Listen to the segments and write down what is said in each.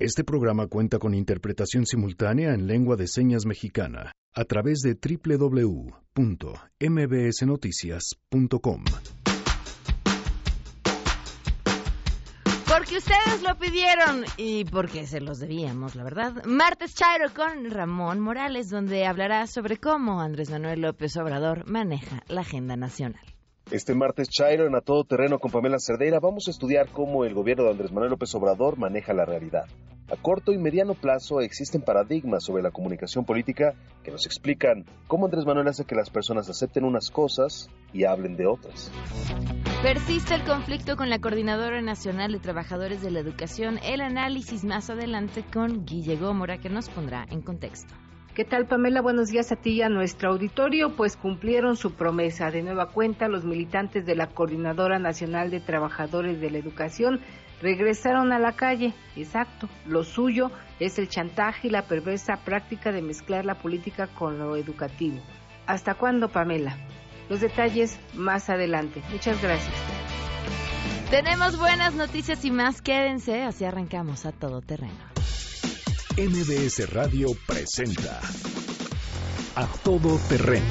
Este programa cuenta con interpretación simultánea en lengua de señas mexicana a través de www.mbsnoticias.com. Porque ustedes lo pidieron y porque se los debíamos, la verdad. Martes Chairo con Ramón Morales, donde hablará sobre cómo Andrés Manuel López Obrador maneja la agenda nacional. Este martes, Chairo, en A Todo Terreno con Pamela Cerdeira, vamos a estudiar cómo el gobierno de Andrés Manuel López Obrador maneja la realidad. A corto y mediano plazo existen paradigmas sobre la comunicación política que nos explican cómo Andrés Manuel hace que las personas acepten unas cosas y hablen de otras. Persiste el conflicto con la Coordinadora Nacional de Trabajadores de la Educación. El análisis más adelante con Guille Gómora que nos pondrá en contexto. ¿Qué tal, Pamela? Buenos días a ti y a nuestro auditorio. Pues cumplieron su promesa. De nueva cuenta, los militantes de la Coordinadora Nacional de Trabajadores de la Educación regresaron a la calle. Exacto. Lo suyo es el chantaje y la perversa práctica de mezclar la política con lo educativo. ¿Hasta cuándo, Pamela? Los detalles más adelante. Muchas gracias. Tenemos buenas noticias y más. Quédense, así arrancamos a todo terreno. MBS Radio presenta A Todo Terreno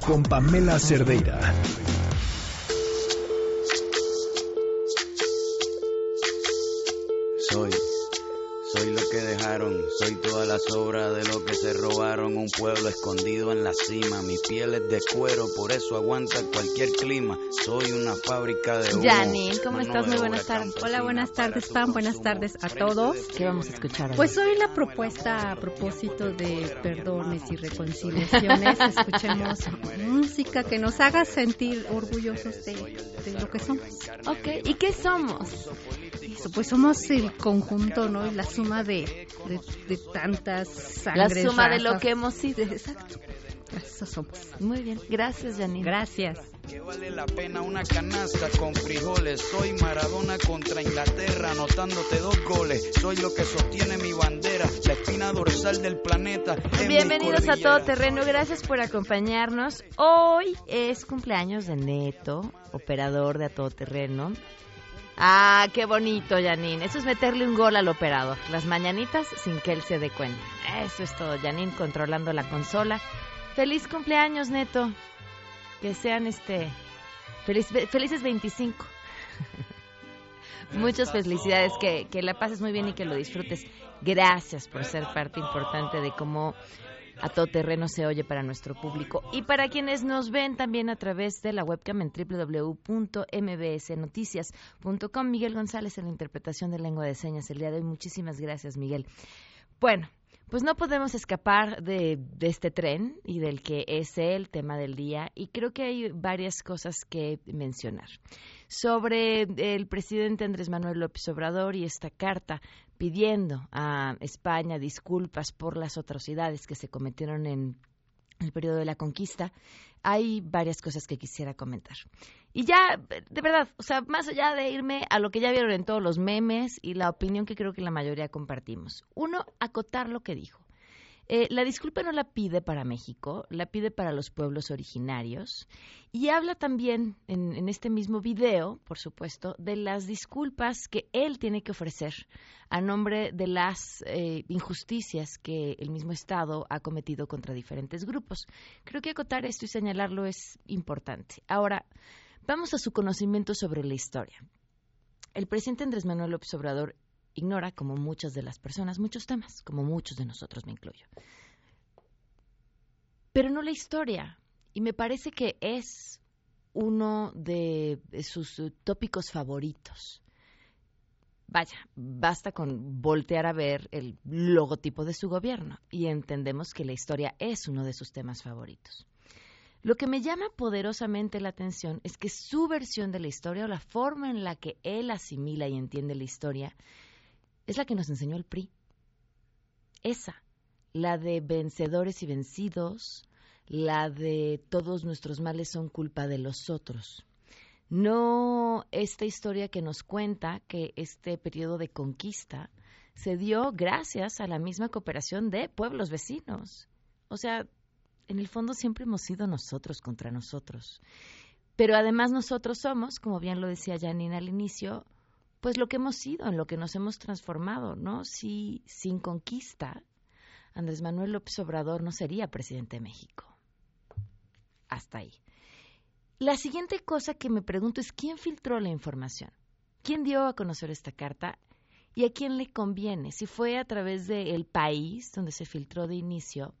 con Pamela Cerdeira. Soy, soy lo que dejaron, soy toda la sobra de lo que se robaron, un pueblo escondido en la cima, mi piel es de cuero, por eso aguanta cualquier clima, soy una fábrica de humo. Janine, ¿cómo estás? Muy buenas tardes. Hola, buenas tardes, Pam, buenas tardes a todos. ¿Qué vamos a escuchar hoy? Pues hoy la propuesta a propósito de perdones y reconciliaciones, escuchemos música que nos haga sentir orgullosos de, de lo que somos. Ok, ¿y qué somos? Eso, pues somos el conjunto, ¿no? La suma de, de, de tantas La sangres. suma de lo que hemos sido. Exacto. Eso somos. Muy bien, gracias Janine. Gracias. Que vale la pena una canasta con frijoles. Soy Maradona contra Inglaterra, anotándote dos goles. Soy lo que sostiene mi bandera, la espina dorsal del planeta. Bienvenidos a. Todo Terreno, gracias por acompañarnos. Hoy es cumpleaños de Neto, operador de A Todo Terreno. Ah, qué bonito, Janine. Eso es meterle un gol al operador. Las mañanitas sin que él se dé cuenta. Eso es todo, Janine controlando la consola. Feliz cumpleaños, Neto. Que sean este feliz, felices 25. Muchas felicidades, que, que la pases muy bien y que lo disfrutes. Gracias por ser parte importante de cómo a todo terreno se oye para nuestro público y para quienes nos ven también a través de la webcam en www.mbsnoticias.com. Miguel González en la interpretación de lengua de señas el día de hoy. Muchísimas gracias, Miguel. Bueno, pues no podemos escapar de, de este tren y del que es el tema del día y creo que hay varias cosas que mencionar. Sobre el presidente Andrés Manuel López Obrador y esta carta pidiendo a España disculpas por las atrocidades que se cometieron en el periodo de la conquista, hay varias cosas que quisiera comentar. Y ya, de verdad, o sea, más allá de irme a lo que ya vieron en todos los memes y la opinión que creo que la mayoría compartimos. Uno, acotar lo que dijo. Eh, la disculpa no la pide para México, la pide para los pueblos originarios y habla también en, este mismo video, por supuesto, de las disculpas que él tiene que ofrecer a nombre de las eh, injusticias que el mismo Estado ha cometido contra diferentes grupos. Creo que acotar esto y señalarlo es importante. Ahora, vamos a su conocimiento sobre la historia. El presidente Andrés Manuel López Obrador ignora, como muchas de las personas, muchos temas, como muchos de nosotros me incluyo. Pero no la historia. Y me parece que es uno de sus tópicos favoritos. Vaya, basta con voltear a ver el logotipo de su gobierno y entendemos que la historia es uno de sus temas favoritos. Lo que me llama poderosamente la atención es que su versión de la historia o la forma en la que él asimila y entiende la historia es la que nos enseñó el PRI. Esa, la de vencedores y vencidos, la de todos nuestros males son culpa de los otros. No esta historia que nos cuenta que este periodo de conquista se dio gracias a la misma cooperación de pueblos vecinos. O sea, en el fondo siempre hemos sido nosotros contra nosotros. Pero además nosotros somos, como bien lo decía Janine al inicio, pues lo que hemos sido, en lo que nos hemos transformado, ¿no? Si sin conquista, Andrés Manuel López Obrador no sería presidente de México. Hasta ahí. La siguiente cosa que me pregunto es quién filtró la información. ¿Quién dio a conocer esta carta y a quién le conviene? Si fue a través del país donde se filtró de inicio,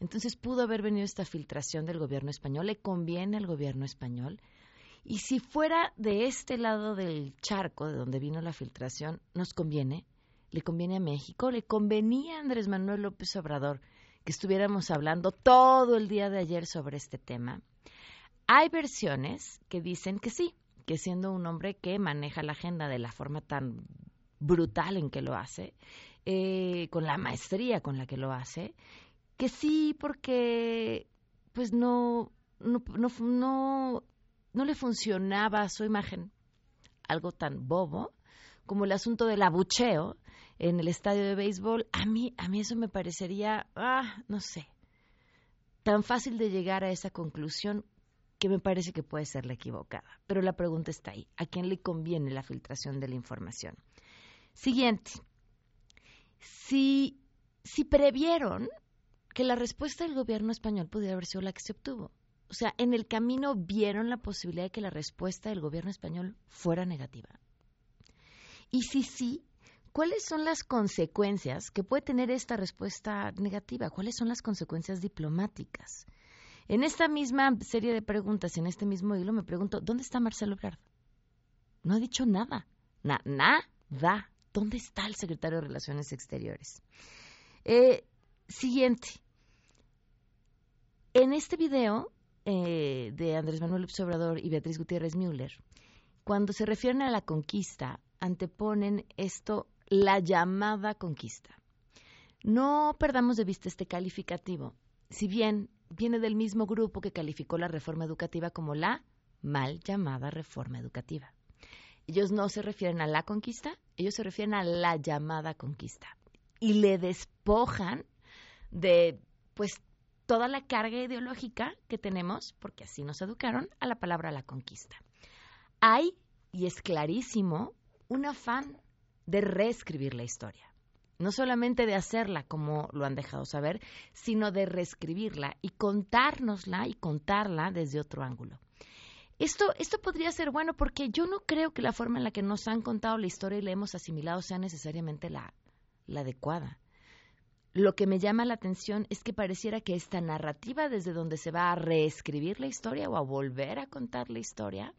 entonces pudo haber venido esta filtración del gobierno español, le conviene al gobierno español. Y si fuera de este lado del charco, de donde vino la filtración, nos conviene, le conviene a México, le convenía a Andrés Manuel López Obrador que estuviéramos hablando todo el día de ayer sobre este tema. Hay versiones que dicen que sí, que siendo un hombre que maneja la agenda de la forma tan brutal en que lo hace, eh, con la maestría con la que lo hace, que sí porque pues no, no, no le funcionaba su imagen, algo tan bobo como el asunto del abucheo en el estadio de béisbol, a mí, a mí eso me parecería, ah, no sé, tan fácil de llegar a esa conclusión que me parece que puede ser la equivocada. Pero la pregunta está ahí. ¿A quién le conviene la filtración de la información? Siguiente. Si, si previeron que la respuesta del gobierno español pudiera haber sido la que se obtuvo. O sea, en el camino vieron la posibilidad de que la respuesta del gobierno español fuera negativa. Y si sí, ¿cuáles son las consecuencias que puede tener esta respuesta negativa? ¿Cuáles son las consecuencias diplomáticas? En esta misma serie de preguntas, en este mismo hilo, me pregunto, ¿dónde está Marcelo Ebrard? No ha dicho nada. nada. ¿Dónde está el secretario de Relaciones Exteriores? Eh, siguiente. En este video eh, de Andrés Manuel López Obrador y Beatriz Gutiérrez Müller, cuando se refieren a la conquista, anteponen esto, la llamada conquista. No perdamos de vista este calificativo. Si bien viene del mismo grupo que calificó la reforma educativa como la mal llamada reforma educativa. Ellos no se refieren a la conquista, ellos se refieren a la llamada conquista. Y le despojan de, pues, toda la carga ideológica que tenemos, porque así nos educaron, a la palabra la conquista. Hay, y es clarísimo, un afán de reescribir la historia no solamente de hacerla como lo han dejado saber, sino de reescribirla y contárnosla y contarla desde otro ángulo. Esto, esto podría ser bueno porque yo no creo que la forma en la que nos han contado la historia y la hemos asimilado sea necesariamente la, la adecuada. Lo que me llama la atención es que pareciera que esta narrativa desde donde se va a reescribir la historia o a volver a contar la historia,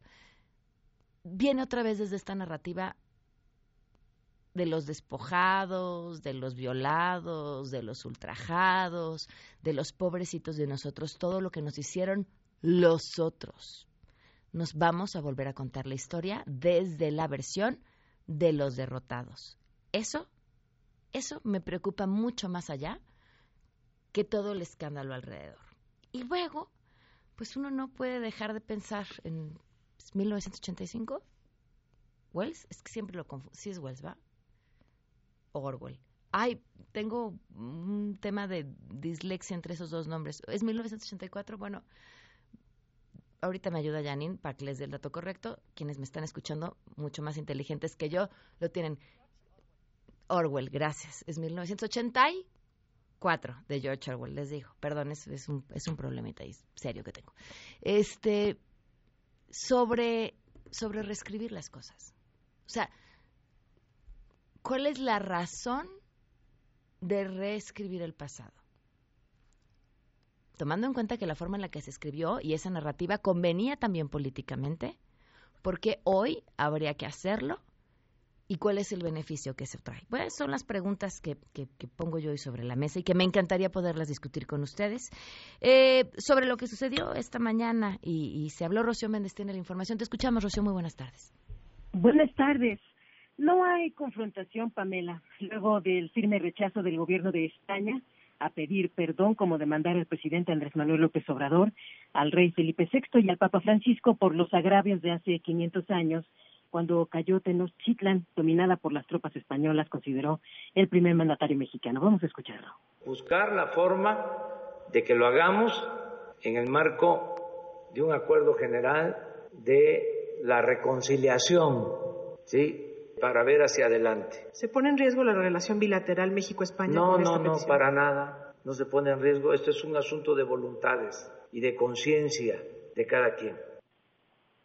viene otra vez desde esta narrativa de los despojados, de los violados, de los ultrajados, de los pobrecitos de nosotros, todo lo que nos hicieron los otros. Nos vamos a volver a contar la historia desde la versión de los derrotados. Eso, eso me preocupa mucho más allá que todo el escándalo alrededor. Y luego, pues uno no puede dejar de pensar en 1985. Wells, es que siempre lo confundo. Sí es Wells, ¿va? Orwell. Ay, tengo un tema de dislexia entre esos dos nombres. ¿Es 1984? Bueno, ahorita me ayuda Janine para que les dé el dato correcto. Quienes me están escuchando, mucho más inteligentes que yo, lo tienen. Orwell, gracias. Es 1984 de George Orwell, les digo. Perdón, es, un, es un problemita serio que tengo. Este, sobre, sobre reescribir las cosas. O sea, ¿Cuál es la razón de reescribir el pasado? Tomando en cuenta que la forma en la que se escribió y esa narrativa convenía también políticamente, ¿por qué hoy habría que hacerlo? ¿Y cuál es el beneficio que se trae? Bueno, son las preguntas que, pongo yo hoy sobre la mesa y que me encantaría poderlas discutir con ustedes. Eh, sobre lo que sucedió esta mañana y, y se habló, Rocío Méndez tiene la información. Te escuchamos, Rocío, muy buenas tardes. Buenas tardes. No hay confrontación, Pamela, luego del firme rechazo del gobierno de España a pedir perdón, como demandar el presidente Andrés Manuel López Obrador, al rey Felipe VI y al Papa Francisco por los agravios de hace 500 años, cuando cayó Tenochtitlan, dominada por las tropas españolas, consideró el primer mandatario mexicano. Vamos a escucharlo. Buscar la forma de que lo hagamos en el marco de un acuerdo general de la reconciliación, ¿sí? para ver hacia adelante. ¿Se pone en riesgo la relación bilateral México-España? No, no, no, para nada. No se pone en riesgo. Esto es un asunto de voluntades y de conciencia de cada quien.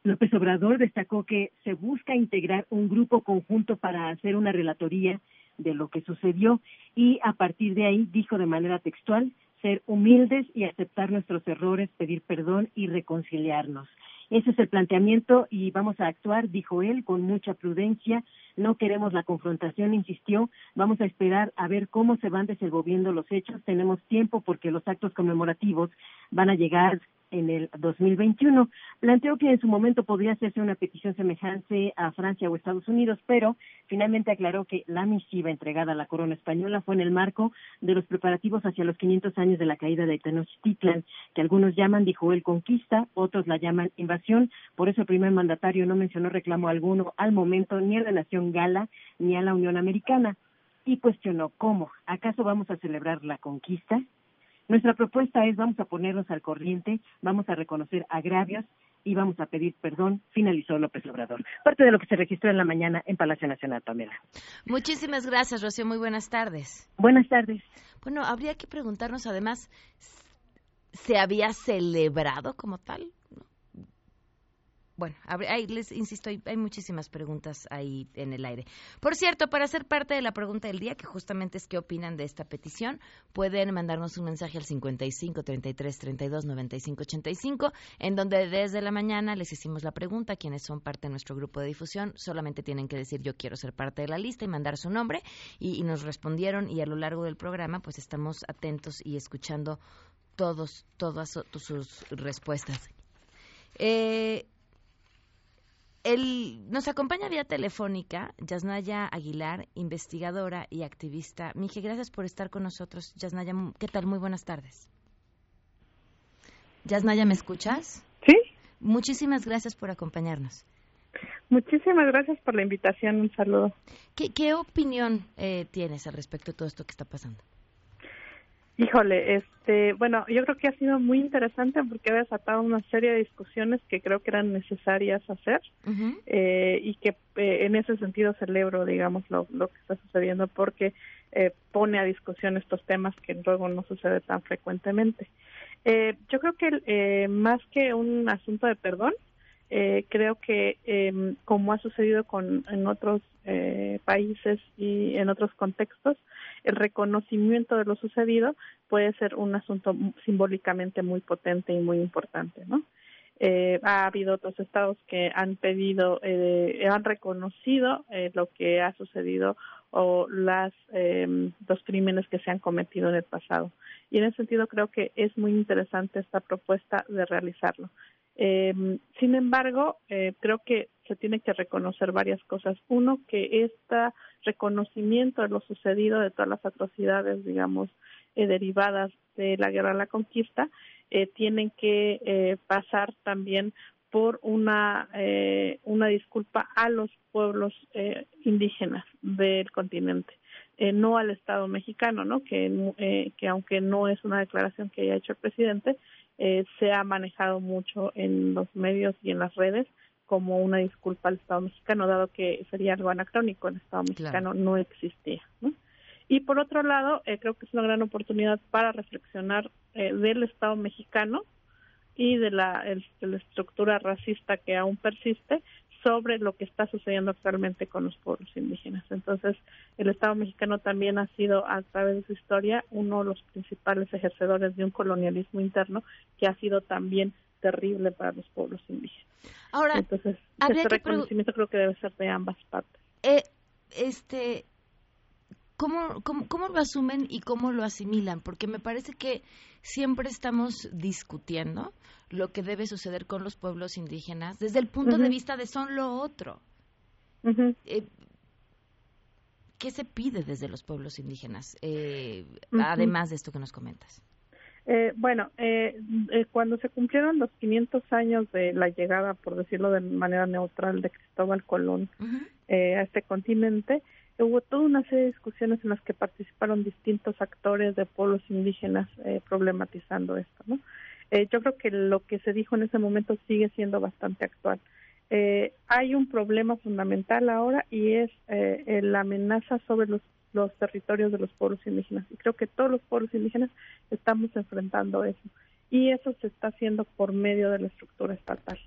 López Obrador destacó que se busca integrar un grupo conjunto para hacer una relatoría de lo que sucedió y a partir de ahí dijo de manera textual ser humildes y aceptar nuestros errores, pedir perdón y reconciliarnos. Ese es el planteamiento y vamos a actuar, dijo él, con mucha prudencia. No queremos la confrontación, insistió. Vamos a esperar a ver cómo se van desenvolviendo los hechos. Tenemos tiempo porque los actos conmemorativos van a llegar en el 2021. Planteó que en su momento podría hacerse una petición semejante a Francia o Estados Unidos, pero finalmente aclaró que la misiva entregada a la corona española fue en el marco de los preparativos hacia los 500 años de la caída de Tenochtitlan, que algunos llaman, dijo él, conquista, otros la llaman invasión. Por eso el primer mandatario no mencionó reclamo alguno al momento ni a la nación gala ni a la Unión Americana. Y cuestionó cómo, ¿acaso vamos a celebrar la conquista? Nuestra propuesta es vamos a ponernos al corriente, vamos a reconocer agravios y vamos a pedir perdón, finalizó López Obrador. Parte de lo que se registró en la mañana en Palacio Nacional, Pamela. Muchísimas gracias, Rocío. Muy buenas tardes. Buenas tardes. Bueno, habría que preguntarnos además, ¿se había celebrado como tal? Bueno, ahí les insisto, hay, muchísimas preguntas ahí en el aire. Por cierto, para ser parte de la pregunta del día, que justamente es qué opinan de esta petición, pueden mandarnos un mensaje al 55 33 32 95 85, en donde desde la mañana les hicimos la pregunta, quienes son parte de nuestro grupo de difusión, solamente tienen que decir yo quiero ser parte de la lista y mandar su nombre, y, nos respondieron, y a lo largo del programa, pues estamos atentos y escuchando todos, todas sus respuestas. Eh, nos acompaña vía telefónica Yasnaya Aguilar, investigadora y activista. Mije, gracias por estar con nosotros. Yasnaya, ¿qué tal? Muy buenas tardes. Yasnaya, ¿me escuchas? Sí. Muchísimas gracias por acompañarnos. Muchísimas gracias por la invitación. Un saludo. ¿Qué, opinión eh, tienes al respecto de todo esto que está pasando? Híjole, este, bueno, yo creo que ha sido muy interesante porque ha desatado una serie de discusiones que creo que eran necesarias hacer eh, y que eh, en ese sentido celebro, digamos, lo, lo que está sucediendo porque eh, pone a discusión estos temas que luego no sucede tan frecuentemente. Eh, yo creo que eh, más que un asunto de perdón, eh, creo que eh, como ha sucedido con en otros eh, países y en otros contextos, el reconocimiento de lo sucedido puede ser un asunto simbólicamente muy potente y muy importante, ¿no? Eh, ha habido otros estados que han pedido, eh, han reconocido eh, lo que ha sucedido o las eh, los crímenes que se han cometido en el pasado. Y en ese sentido creo que es muy interesante esta propuesta de realizarlo. Eh, sin embargo, eh, creo que se tiene que reconocer varias cosas. Uno, que este reconocimiento de lo sucedido, de todas las atrocidades, digamos, eh, derivadas de la guerra a la conquista, eh, tienen que eh, pasar también por una eh, una disculpa a los pueblos indígenas del continente no al Estado mexicano no que aunque no es una declaración que haya hecho el presidente eh, se ha manejado mucho en los medios y en las redes como una disculpa al Estado mexicano, dado que sería algo anacrónico, el Estado mexicano no existía. ¿no? Y por otro lado, eh, creo que es una gran oportunidad para reflexionar eh, del Estado mexicano y de la, el, de la estructura racista que aún persiste sobre lo que está sucediendo actualmente con los pueblos indígenas. Entonces, el Estado mexicano también ha sido, a través de su historia, uno de los principales ejercedores de un colonialismo interno que ha sido también terrible para los pueblos indígenas. Ahora, entonces, este reconocimiento creo que debe ser de ambas partes. Eh, este, ¿cómo, cómo, ¿Cómo lo asumen y cómo lo asimilan? Porque me parece que siempre estamos discutiendo lo que debe suceder con los pueblos indígenas desde el punto uh -huh. de vista de son lo otro. Uh -huh. eh, ¿Qué se pide desde los pueblos indígenas, eh, uh -huh. además de esto que nos comentas? Eh, bueno, eh, eh, cuando se cumplieron los 500 años de la llegada, por decirlo de manera neutral, de Cristóbal Colón a este continente, hubo toda una serie de discusiones en las que participaron distintos actores de pueblos indígenas eh, problematizando esto, ¿no? Eh, yo creo que lo que se dijo en ese momento sigue siendo bastante actual. eh, hay un problema fundamental ahora y es eh, la amenaza sobre los, los territorios de los pueblos indígenas. Y creo que todos los pueblos indígenas estamos enfrentando eso. Y eso se está haciendo por medio de la estructura estatal.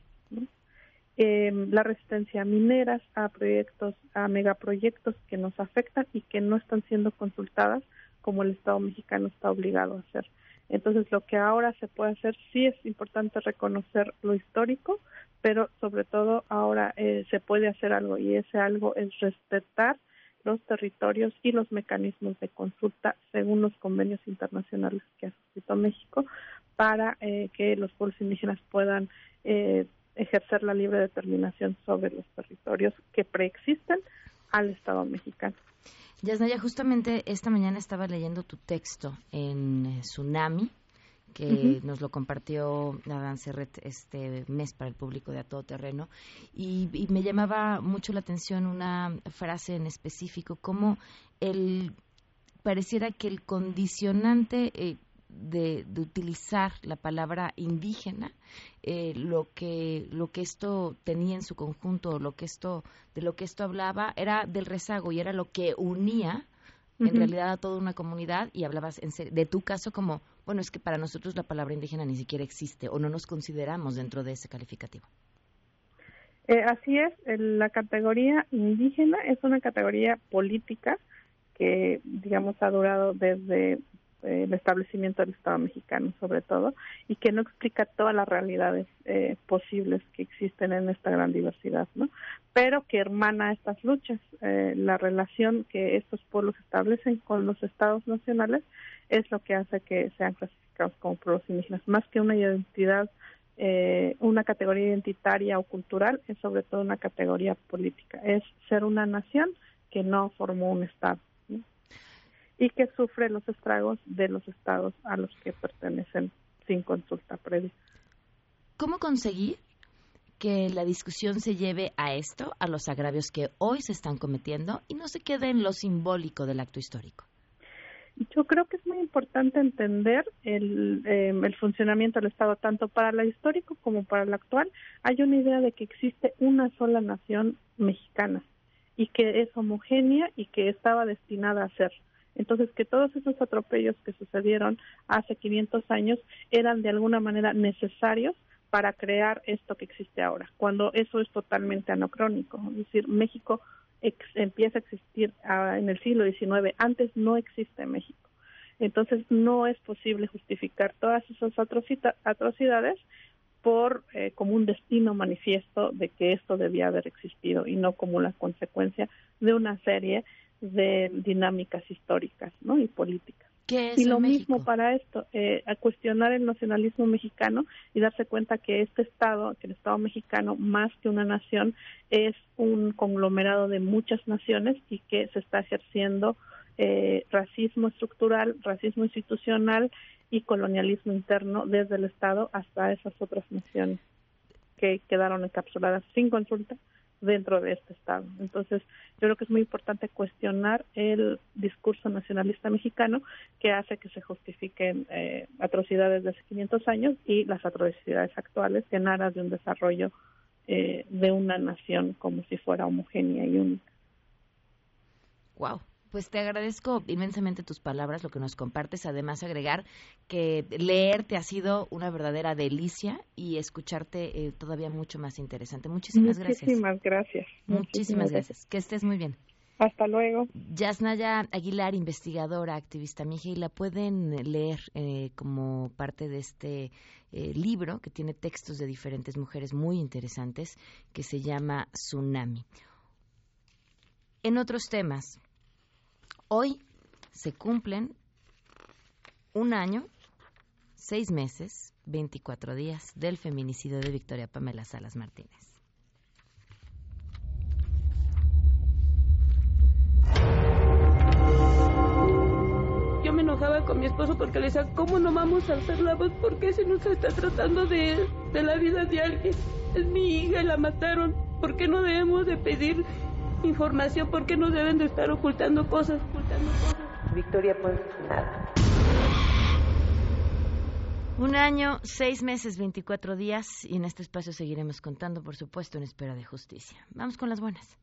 Eh, la resistencia a mineras, a proyectos, a megaproyectos que nos afectan y que no están siendo consultadas como el Estado mexicano está obligado a hacer. Entonces, lo que ahora se puede hacer, sí es importante reconocer lo histórico, pero sobre todo ahora eh, se puede hacer algo y ese algo es respetar los territorios y los mecanismos de consulta según los convenios internacionales que ha suscrito México para eh, que los pueblos indígenas puedan eh, ejercer la libre determinación sobre los territorios que preexisten al Estado mexicano. Yasnaya, justamente esta mañana estaba leyendo tu texto en Tsunami, que nos lo compartió Adán Serret este mes para el público de A Todo Terreno, y, me llamaba mucho la atención una frase en específico, como el pareciera que el condicionante eh, de, utilizar la palabra indígena, eh, lo que lo que esto tenía en su conjunto, lo que esto de lo que esto hablaba era del rezago y era lo que unía en realidad a toda una comunidad y hablabas de tu caso como, bueno, es que para nosotros la palabra indígena ni siquiera existe o no nos consideramos dentro de ese calificativo. Eh, así es, la categoría indígena es una categoría política que, digamos, ha durado desde el establecimiento del Estado mexicano, sobre todo, y que no explica todas las realidades eh, posibles que existen en esta gran diversidad, ¿no? Pero que hermana estas luchas. Eh, la relación que estos pueblos establecen con los estados nacionales es lo que hace que sean clasificados como pueblos indígenas, más que una identidad una categoría identitaria o cultural es sobre todo una categoría política, es ser una nación que no formó un Estado y que sufre los estragos de los estados a los que pertenecen sin consulta previa. ¿Cómo conseguir que la discusión se lleve a esto, a los agravios que hoy se están cometiendo y no se quede en lo simbólico del acto histórico? Yo creo que es muy importante entender el, em, el funcionamiento del Estado, tanto para el histórico como para el actual. Hay una idea de que existe una sola nación mexicana y que es homogénea y que estaba destinada a ser. Entonces, que todos esos atropellos que sucedieron hace 500 años eran de alguna manera necesarios para crear esto que existe ahora, cuando eso es totalmente anacrónico. Es decir, México empieza a existir ah, en el siglo XIX, antes no existe México. Entonces, no es posible justificar todas esas atrocidades por eh, como un destino manifiesto de que esto debía haber existido y no como la consecuencia de una serie de dinámicas históricas ¿no? y políticas. y lo mismo para esto, eh, a cuestionar el nacionalismo mexicano y darse cuenta que este Estado, que el Estado mexicano, más que una nación, es un conglomerado de muchas naciones y que se está ejerciendo eh, racismo estructural, racismo institucional y colonialismo interno desde el Estado hasta esas otras naciones que quedaron encapsuladas sin consulta dentro de este Estado. Entonces, yo creo que es muy importante cuestionar el discurso nacionalista mexicano que hace que se justifiquen eh, atrocidades de hace 500 años y las atrocidades actuales en aras de un desarrollo eh, de una nación como si fuera homogénea y única. Wow. Pues te agradezco inmensamente tus palabras, lo que nos compartes. Además, agregar que leerte ha sido una verdadera delicia y escucharte eh, todavía mucho más interesante. Muchísimas, gracias. Muchísimas gracias. Muchísimas gracias. Que estés muy bien. Hasta luego. Yasnaya Aguilar, investigadora, activista mija, y la pueden leer eh, como parte de este eh, libro que tiene textos de diferentes mujeres muy interesantes que se llama Tsunami. En otros temas, Hoy se cumplen un año, seis meses, 24 días del feminicidio de Victoria Pamela Salas Martínez. Yo me enojaba con mi esposo porque le decía, ¿cómo no vamos a hacer la voz? ¿Por qué se nos está tratando de, de la vida de alguien? Es mi hija la mataron. ¿Por qué no debemos de pedir información, ¿por qué no deben de estar ocultando cosas? Victoria, nada. Un año, seis meses, 24 días y en este espacio seguiremos contando, por supuesto, en espera de justicia. Vamos con las buenas.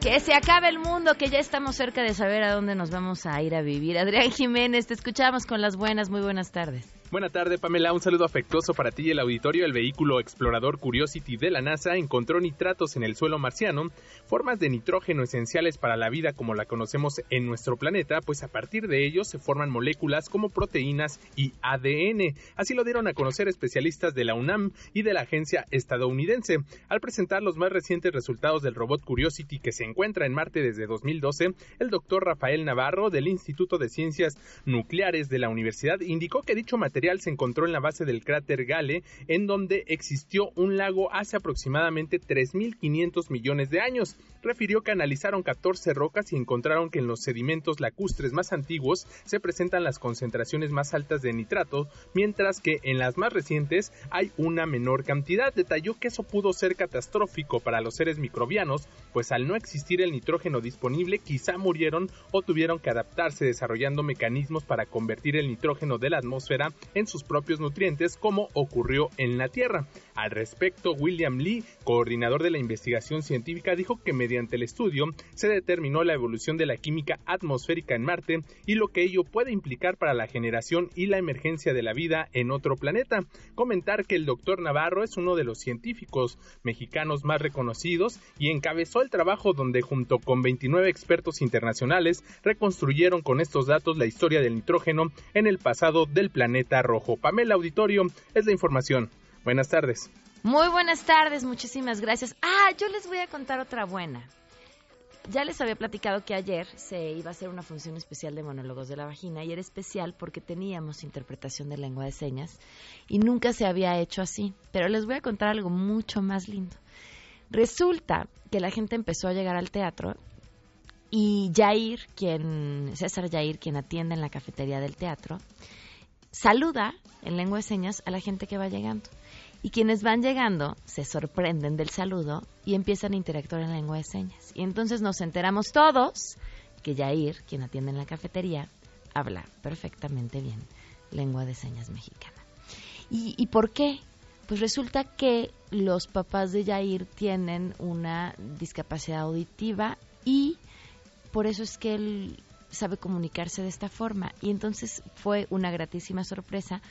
Que se acabe el mundo, que ya estamos cerca de saber a dónde nos vamos a ir a vivir. Adrián Jiménez, te escuchamos con las buenas. Muy buenas tardes. Buenas tardes, Pamela. Un saludo afectuoso para ti y el auditorio. El vehículo explorador Curiosity de la NASA encontró nitratos en el suelo marciano, formas de nitrógeno esenciales para la vida como la conocemos en nuestro planeta, pues a partir de ellos se forman moléculas como proteínas y ADN. Así lo dieron a conocer especialistas de la UNAM y de la agencia estadounidense. Al presentar los más recientes resultados del robot Curiosity que se encuentra en Marte desde 2012, el doctor Rafael Navarro del Instituto de Ciencias Nucleares de la Universidad indicó que dicho material se encontró en la base del cráter Gale, en donde existió un lago hace aproximadamente 3.500 millones de años. Refirió que analizaron 14 rocas y encontraron que en los sedimentos lacustres más antiguos se presentan las concentraciones más altas de nitrato, mientras que en las más recientes hay una menor cantidad. Detalló que eso pudo ser catastrófico para los seres microbianos, pues al no existir el nitrógeno disponible quizá murieron o tuvieron que adaptarse desarrollando mecanismos para convertir el nitrógeno de la atmósfera en sus propios nutrientes como ocurrió en la Tierra. Al respecto, William Lee, coordinador de la investigación científica, dijo que mediante el estudio se determinó la evolución de la química atmosférica en Marte y lo que ello puede implicar para la generación y la emergencia de la vida en otro planeta. Comentar que el doctor Navarro es uno de los científicos mexicanos más reconocidos y encabezó el trabajo donde junto con 29 expertos internacionales reconstruyeron con estos datos la historia del nitrógeno en el pasado del planeta rojo. Pamela Auditorio es la información. Buenas tardes. Muy buenas tardes, muchísimas gracias. Ah, yo les voy a contar otra buena. Ya les había platicado que ayer se iba a hacer una función especial de monólogos de la vagina y era especial porque teníamos interpretación de lengua de señas y nunca se había hecho así. Pero les voy a contar algo mucho más lindo. Resulta que la gente empezó a llegar al teatro y Jair, quien, César Jair, quien atiende en la cafetería del teatro, saluda en lengua de señas a la gente que va llegando. Y quienes van llegando se sorprenden del saludo y empiezan a interactuar en lengua de señas. Y entonces nos enteramos todos que Yair, quien atiende en la cafetería, habla perfectamente bien lengua de señas mexicana. ¿Y, por qué? Pues resulta que los papás de Yair tienen una discapacidad auditiva y por eso es que él sabe comunicarse de esta forma. Y entonces fue una gratísima sorpresa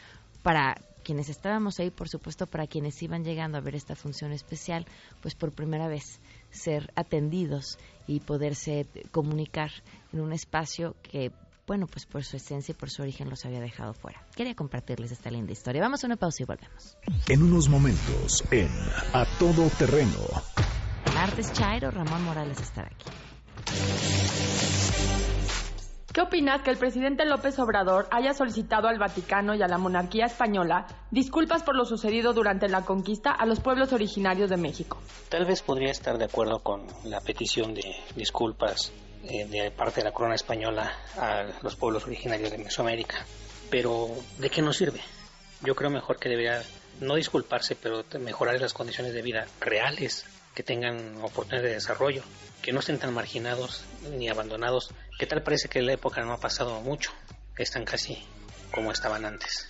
para quienes estábamos ahí, por supuesto, para quienes iban llegando a ver esta función especial, pues por primera vez ser atendidos y poderse comunicar en un espacio que, bueno, pues por su esencia y por su origen los había dejado fuera. Quería compartirles esta linda historia. Vamos a una pausa y volvemos. En unos momentos, en A Todo Terreno. Martes Chairo, Ramón Morales estará aquí. ¿Qué opinas que el presidente López Obrador haya solicitado al Vaticano y a la monarquía española disculpas por lo sucedido durante la conquista a los pueblos originarios de México? Tal vez podría estar de acuerdo con la petición de disculpas eh, de parte de la corona española a los pueblos originarios de Mesoamérica, pero ¿de qué nos sirve? Yo creo mejor que debería no disculparse, pero mejorar las condiciones de vida reales, que tengan oportunidades de desarrollo, que no estén tan marginados ni abandonados, que tal parece que la época no ha pasado mucho, están casi como estaban antes.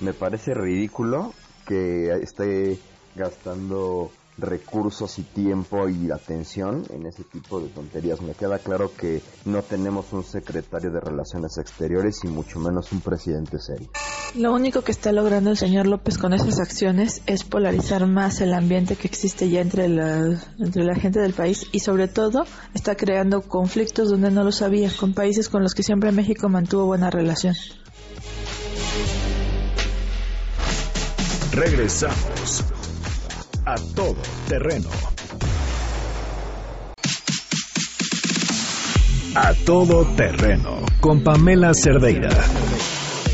Me parece ridículo que esté gastando recursos y tiempo y atención en ese tipo de tonterías. Me queda claro que no tenemos un secretario de Relaciones Exteriores y mucho menos un presidente serio. Lo único que está logrando el señor López con esas acciones es polarizar más el ambiente que existe ya entre la, entre la gente del país y sobre todo está creando conflictos donde no lo sabía, con países con los que siempre México mantuvo buena relación. Regresamos a todo terreno. A todo terreno con Pamela Cerdeira.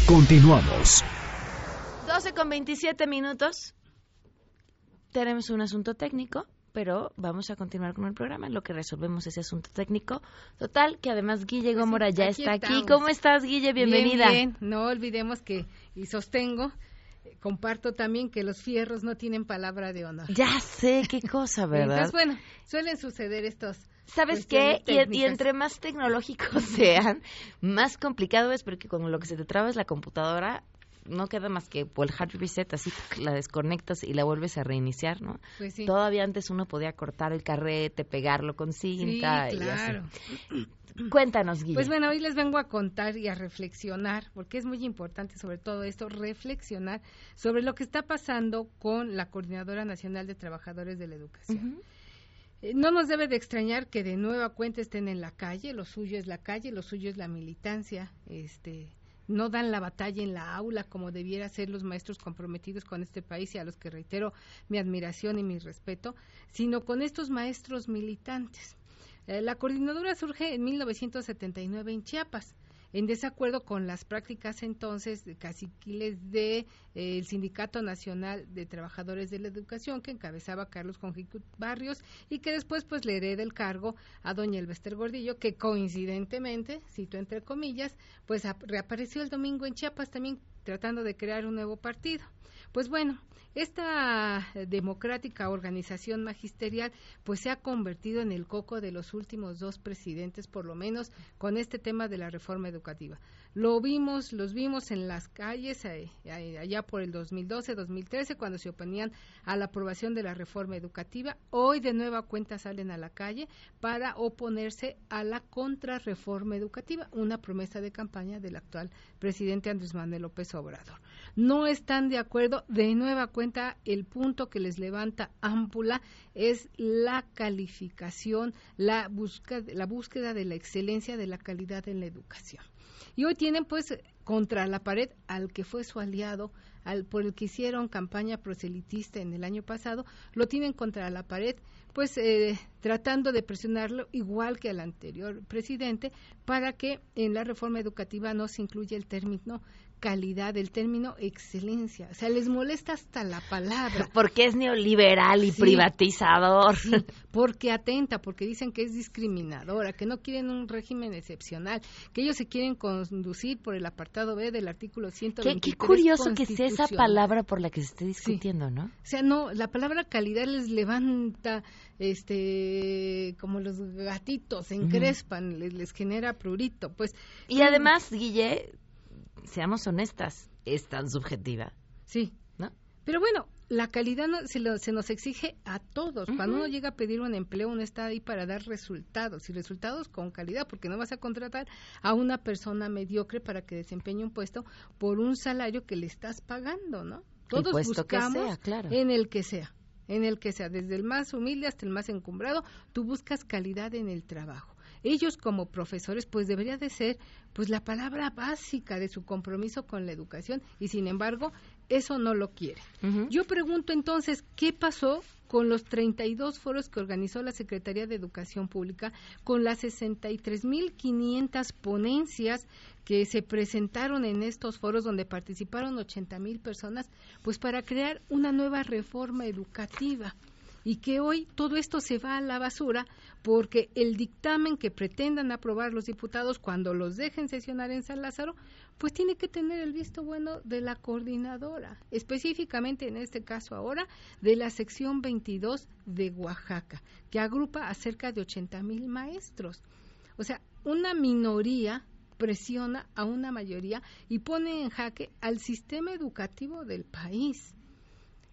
Continuamos. 12 con 27 minutos. Tenemos un asunto técnico, pero vamos a continuar con el programa en lo que resolvemos ese asunto técnico. Total, que además Guille Gómora ya aquí está aquí. ¿Cómo estás, Guille? Bienvenida. Bien, bien. No olvidemos que, y sostengo, comparto también que los fierros no tienen palabra de honor. Ya sé qué cosa, ¿verdad? Entonces, bueno, suelen suceder estos ¿Sabes qué? Y, y, entre más tecnológicos sean, más complicado es porque con lo que se te traba es la computadora, no queda más que por el hard reset, así la desconectas y la vuelves a reiniciar, ¿no? Pues sí. Todavía antes uno podía cortar el carrete, pegarlo con cinta Sí, y claro. así. Cuéntanos, Guille. Pues bueno, hoy les vengo a contar y a reflexionar, porque es muy importante sobre todo esto, reflexionar sobre lo que está pasando con la Coordinadora Nacional de Trabajadores de la Educación. Eh, No nos debe de extrañar que de nueva cuenta estén en la calle, lo suyo es la calle, lo suyo es la militancia, este no dan la batalla en la aula como debiera ser los maestros comprometidos con este país y a los que reitero mi admiración y mi respeto, sino con estos maestros militantes. Eh, la coordinadora surge en 1979 en Chiapas, en desacuerdo con las prácticas entonces de caciquiles de eh, el Sindicato Nacional de Trabajadores de la Educación que encabezaba Carlos Conjicut Barrios y que después pues le hereda el cargo a doña Elvester Gordillo que coincidentemente, cito entre comillas, pues ap- reapareció el domingo en Chiapas también tratando de crear un nuevo partido. Pues bueno, esta eh, democrática organización magisterial pues se ha convertido en el coco de los últimos dos presidentes, por lo menos con este tema de la reforma educativa. Lo vimos, los vimos en las calles allá por el 2012-2013 cuando se oponían a la aprobación de la reforma educativa. Hoy de nueva cuenta salen a la calle para oponerse a la contrarreforma educativa, una promesa de campaña del actual presidente Andrés Manuel López Obrador. No están de acuerdo, de nueva cuenta el punto que les levanta Ámpula es la calificación, la búsqueda, la búsqueda de la excelencia de la calidad en la educación. Y hoy tienen pues contra la pared al que fue su aliado, al por el que hicieron campaña proselitista en el año pasado, lo tienen contra la pared, pues eh, tratando de presionarlo igual que al anterior presidente para que en la reforma educativa no se incluya el término calidad, el término excelencia. O sea, les molesta hasta la palabra. Porque es neoliberal y Sí. privatizador. Sí, porque atenta, porque dicen que es discriminadora, que no quieren un régimen excepcional, que ellos se quieren conducir por el apartado B del artículo Qué, 123 qué curioso que sea esa palabra por la que se esté discutiendo, ¿no? O sea, no, la palabra calidad les levanta, este, como los gatitos, encrespan, les, les genera prurito, pues. Y sí, además, Guille, seamos honestas, es tan subjetiva. Sí. ¿No? Pero bueno, la calidad no- se, lo- se nos exige a todos. Cuando uno llega a pedir un empleo, uno está ahí para dar resultados y resultados con calidad, porque no vas a contratar a una persona mediocre para que desempeñe un puesto por un salario que le estás pagando, ¿no? Todos puesto que buscamos sea, claro. en el que sea, en el que sea, desde el más humilde hasta el más encumbrado, tú buscas calidad en el trabajo. Ellos como profesores, pues debería de ser pues la palabra básica de su compromiso con la educación y sin embargo eso no lo quiere. Yo pregunto entonces, ¿qué pasó con los 32 foros que organizó la Secretaría de Educación Pública, con las 63.500 ponencias que se presentaron en estos foros donde participaron 80.000 personas, pues para crear una nueva reforma educativa? Y que hoy todo esto se va a la basura porque el dictamen que pretendan aprobar los diputados cuando los dejen sesionar en San Lázaro, pues tiene que tener el visto bueno de la coordinadora, específicamente en este caso ahora de la sección 22 de Oaxaca, que agrupa a cerca de 80 mil maestros. O sea, una minoría presiona a una mayoría y pone en jaque al sistema educativo del país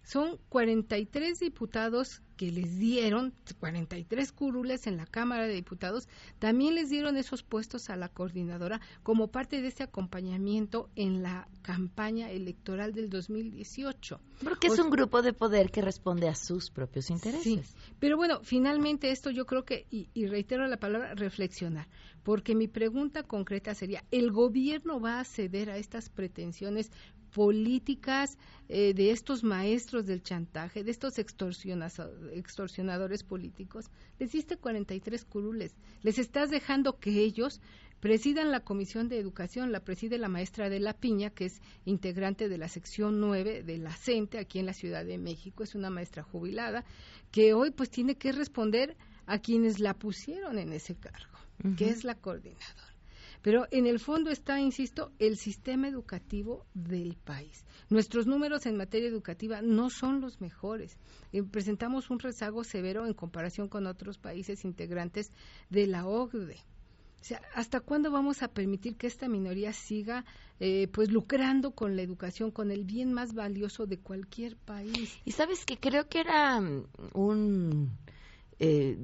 son 43 diputados que les dieron, 43 curules en la Cámara de Diputados, también les dieron esos puestos a la coordinadora como parte de este acompañamiento en la campaña electoral del 2018. Porque es un grupo de poder que responde a sus propios intereses. Sí, pero bueno, finalmente esto yo creo que, y, y reitero la palabra, reflexionar, porque mi pregunta concreta sería, ¿el gobierno va a ceder a estas pretensiones políticas eh, de estos maestros del chantaje, de estos extorsionadores políticos? Les diste 43 curules, les estás dejando que ellos presidan la Comisión de Educación, la preside la maestra de la Piña, que es integrante de la sección 9 de la CENTE aquí en la Ciudad de México, es una maestra jubilada, que hoy pues tiene que responder a quienes la pusieron en ese cargo, que es la coordinadora. Pero en el fondo está, insisto, el sistema educativo del país. Nuestros números en materia educativa no son los mejores. Eh, presentamos un rezago severo en comparación con otros países integrantes de la OCDE. O sea, ¿hasta cuándo vamos a permitir que esta minoría siga eh, pues lucrando con la educación, con el bien más valioso de cualquier país? Y sabes que creo que era mm, un, eh,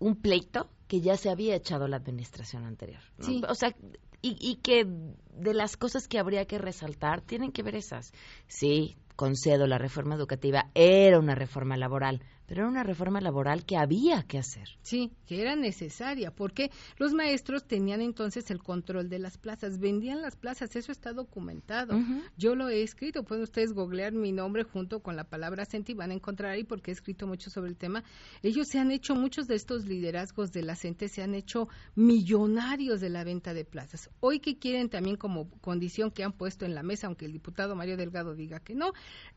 un pleito que ya se había echado la administración anterior. Sí. O sea, y, y que de las cosas que habría que resaltar tienen que ver esas. Sí, concedo, la reforma educativa era una reforma laboral, pero era una reforma laboral que había que hacer. Sí, que era necesaria, porque los maestros tenían entonces el control de las plazas, vendían las plazas, eso está documentado. Yo lo he escrito, pueden ustedes googlear mi nombre junto con la palabra CENTE y van a encontrar ahí porque he escrito mucho sobre el tema. Ellos se han hecho, muchos de estos liderazgos de la CENTE se han hecho millonarios de la venta de plazas. Hoy que quieren también como condición que han puesto en la mesa, aunque el diputado Mario Delgado diga que no,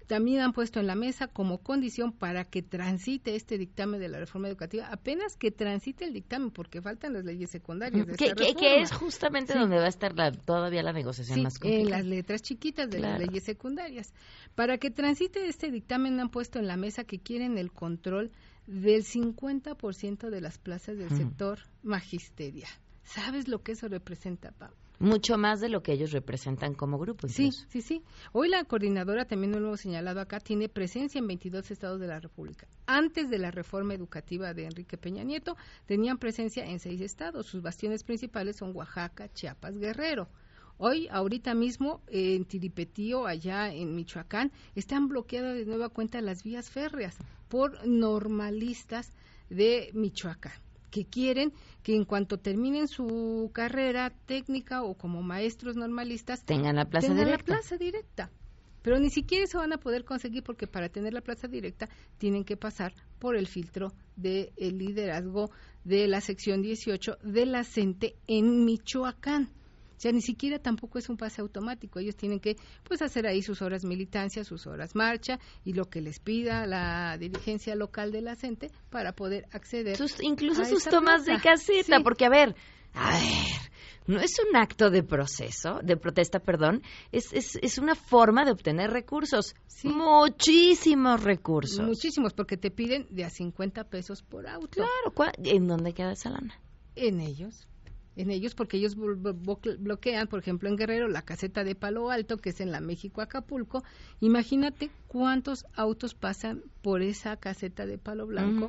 también han puesto en la mesa como condición para que transite este dictamen de la reforma educativa, apenas que transite el dictamen, porque faltan las leyes secundarias. De que, que, es justamente donde va a estar todavía la negociación más complicada. En las letras chiquitas de las leyes secundarias. Para que transite este dictamen han puesto en la mesa que quieren el control del 50% de las plazas del sector magisterial. ¿Sabes lo que eso representa, Pablo? Mucho más de lo que ellos representan como grupo. Sí, sí, sí. Hoy la coordinadora, también lo hemos señalado acá, tiene presencia en 22 estados de la República. Antes de la reforma educativa de Enrique Peña Nieto, tenían presencia en seis estados. Sus bastiones principales son Oaxaca, Chiapas, Guerrero. Hoy, ahorita mismo, en Tiripetío, allá en Michoacán, están bloqueadas de nueva cuenta las vías férreas por normalistas de Michoacán que quieren que en cuanto terminen su carrera técnica o como maestros normalistas tengan la plaza directa. la plaza directa. Pero ni siquiera eso van a poder conseguir porque para tener la plaza directa tienen que pasar por el filtro del liderazgo de la sección 18 de la CENTE en Michoacán. O sea, ni siquiera tampoco es un pase automático. Ellos tienen que pues hacer ahí sus horas militancia, sus horas marcha y lo que les pida la dirigencia local de la CENTE para poder acceder. Sus, incluso sus tomas de caseta, porque a ver, a ver, no es un acto de proceso, de protesta, perdón, es, es, es una forma de obtener recursos. Muchísimos recursos. Muchísimos, porque te piden de a 50 pesos por auto. Claro, ¿en dónde queda esa lana? En ellos en ellos porque ellos bloquean, por ejemplo, en Guerrero, la caseta de Palo Alto, que es en la México-Acapulco. Imagínate cuántos autos pasan por esa caseta de Palo Blanco.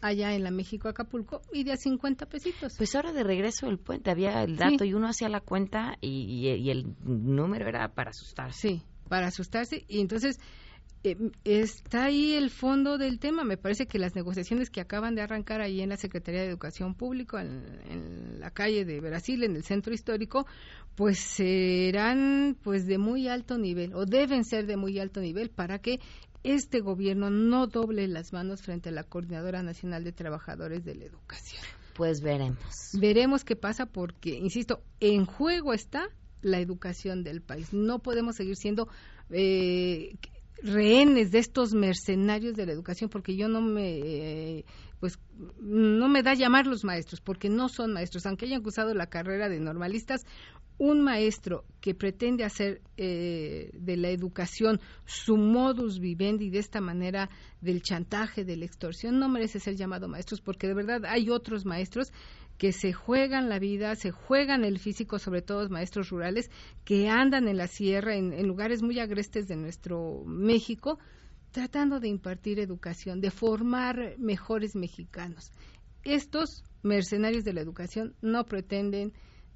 allá en la México Acapulco y de a 50 pesitos. Pues ahora de regreso el puente había el dato y uno hacía la cuenta y, y, el número era para asustarse. Sí, para asustarse y entonces está ahí el fondo del tema. Me parece que las negociaciones que acaban de arrancar ahí en la Secretaría de Educación Pública, en, la calle de Brasil, en el centro histórico, pues serán pues de muy alto nivel o deben ser de muy alto nivel para que este gobierno no doble las manos frente a la Coordinadora Nacional de Trabajadores de la Educación. Pues veremos. Veremos qué pasa porque, insisto, en juego está la educación del país. No podemos seguir siendo eh, rehenes de estos mercenarios de la educación porque yo no me pues no me da llamar los maestros porque no son maestros. Aunque hayan cursado la carrera de normalistas un maestro que pretende hacer eh, de la educación su modus vivendi de esta manera del chantaje, de la extorsión, no merece ser llamado maestros porque de verdad hay otros maestros que se juegan la vida, se juegan el físico, sobre todo maestros rurales, que andan en la sierra, en, lugares muy agrestes de nuestro México, tratando de impartir educación, de formar mejores mexicanos. Estos mercenarios de la educación no pretenden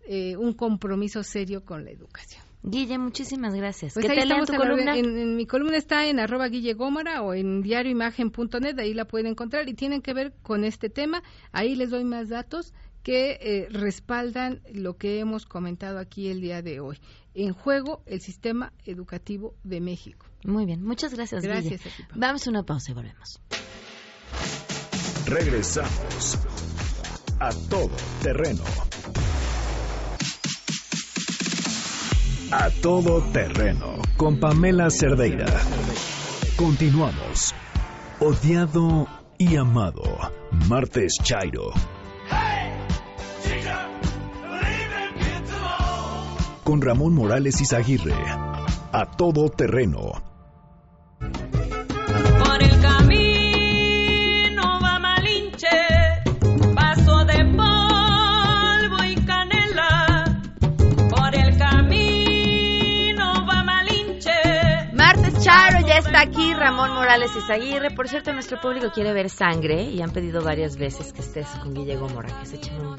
eh, un compromiso serio con la educación. Guille, muchísimas gracias. Pues ahí estamos en, mi columna está en arroba Guille Gómara o en diarioimagen.net, ahí la pueden encontrar y tienen que ver con este tema. Ahí les doy más datos que eh, respaldan lo que hemos comentado aquí el día de hoy. En juego el sistema educativo de México. Muy bien, muchas gracias. Gracias. Vamos a una pausa y volvemos. Regresamos a todo terreno. A todo terreno con Pamela Cerdeira. Continuamos. Odiado y amado. Martes Chairo con Ramón Morales Izaguirre. A todo terreno. Por el camino va Malinche, paso de polvo y canela. Por el camino va Malinche. Martes Charo ya está aquí, Ramón Morales Izaguirre. Por cierto, nuestro público quiere ver sangre y han pedido varias veces que estés con Guille Gómora, que se echen un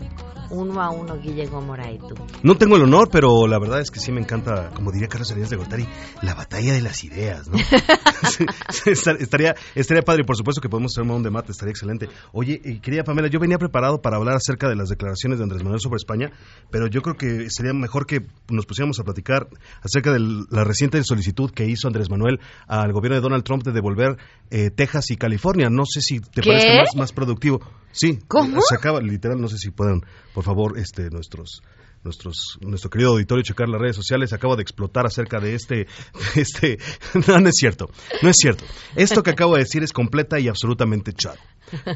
uno a uno Guille Gómora y tú. No tengo el honor, pero la verdad es que sí me encanta, como diría Carlos Salinas de Gortari, la batalla de las ideas, ¿no? estaría, estaría padre, por supuesto que podemos hacer un debate, estaría excelente. Oye, querida Pamela, yo venía preparado para hablar acerca de las declaraciones de Andrés Manuel sobre España, pero yo creo que sería mejor que nos pusiéramos a platicar acerca de la reciente solicitud que hizo Andrés Manuel al gobierno de Donald Trump de devolver eh, Texas y California. No sé si te parece más, más productivo. Sí, ¿Cómo? se acaba, literal, no sé si pueden, por favor, este, nuestros nuestros, nuestro querido auditorio checar las redes sociales acaba de explotar acerca de este, este no, no es cierto, no es cierto. Esto que acabo de decir es completa y absolutamente chat.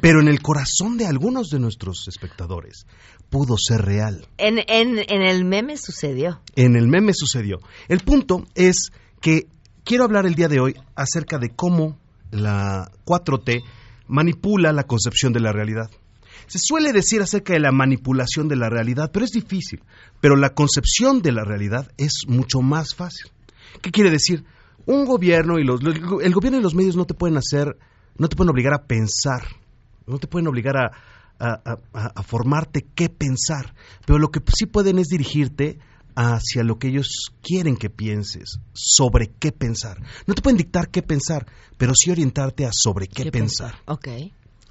Pero en el corazón de algunos de nuestros espectadores pudo ser real. En, en, en el meme sucedió. En el meme sucedió. El punto es que quiero hablar el día de hoy acerca de cómo la 4T manipula la concepción de la realidad. Se suele decir acerca de la manipulación de la realidad, pero es difícil. Pero la concepción de la realidad es mucho más fácil. ¿Qué quiere decir? Un gobierno y los, el gobierno y los medios no te pueden hacer, no te pueden obligar a pensar, no te pueden obligar a, a, a formarte qué pensar, pero lo que sí pueden es dirigirte hacia lo que ellos quieren que pienses, sobre qué pensar. No te pueden dictar qué pensar, pero sí orientarte a sobre qué, pensar. Ok.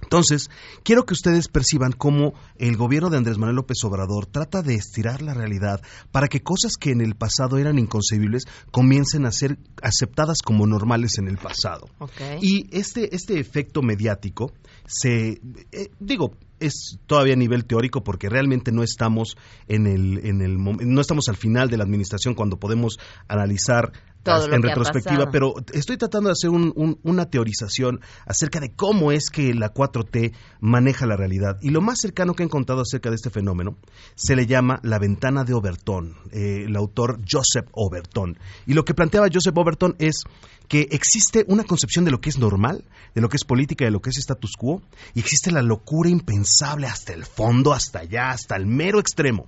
Entonces, quiero que ustedes perciban cómo el gobierno de Andrés Manuel López Obrador trata de estirar la realidad para que cosas que en el pasado eran inconcebibles comiencen a ser aceptadas como normales en el pasado. Okay. Y este, este efecto mediático se, eh, digo, es todavía a nivel teórico porque realmente no estamos en el, en el no estamos al final de la administración cuando podemos analizar en retrospectiva, pero estoy tratando de hacer un, un, una teorización acerca de cómo es que la 4T maneja la realidad. Y lo más cercano que he encontrado acerca de este fenómeno se le llama la ventana de Overton, eh, el autor Joseph Overton. Y lo que planteaba Joseph Overton es que existe una concepción de lo que es normal, de lo que es política, de lo que es status quo, y existe la locura impensable hasta el fondo, hasta allá, hasta el mero extremo.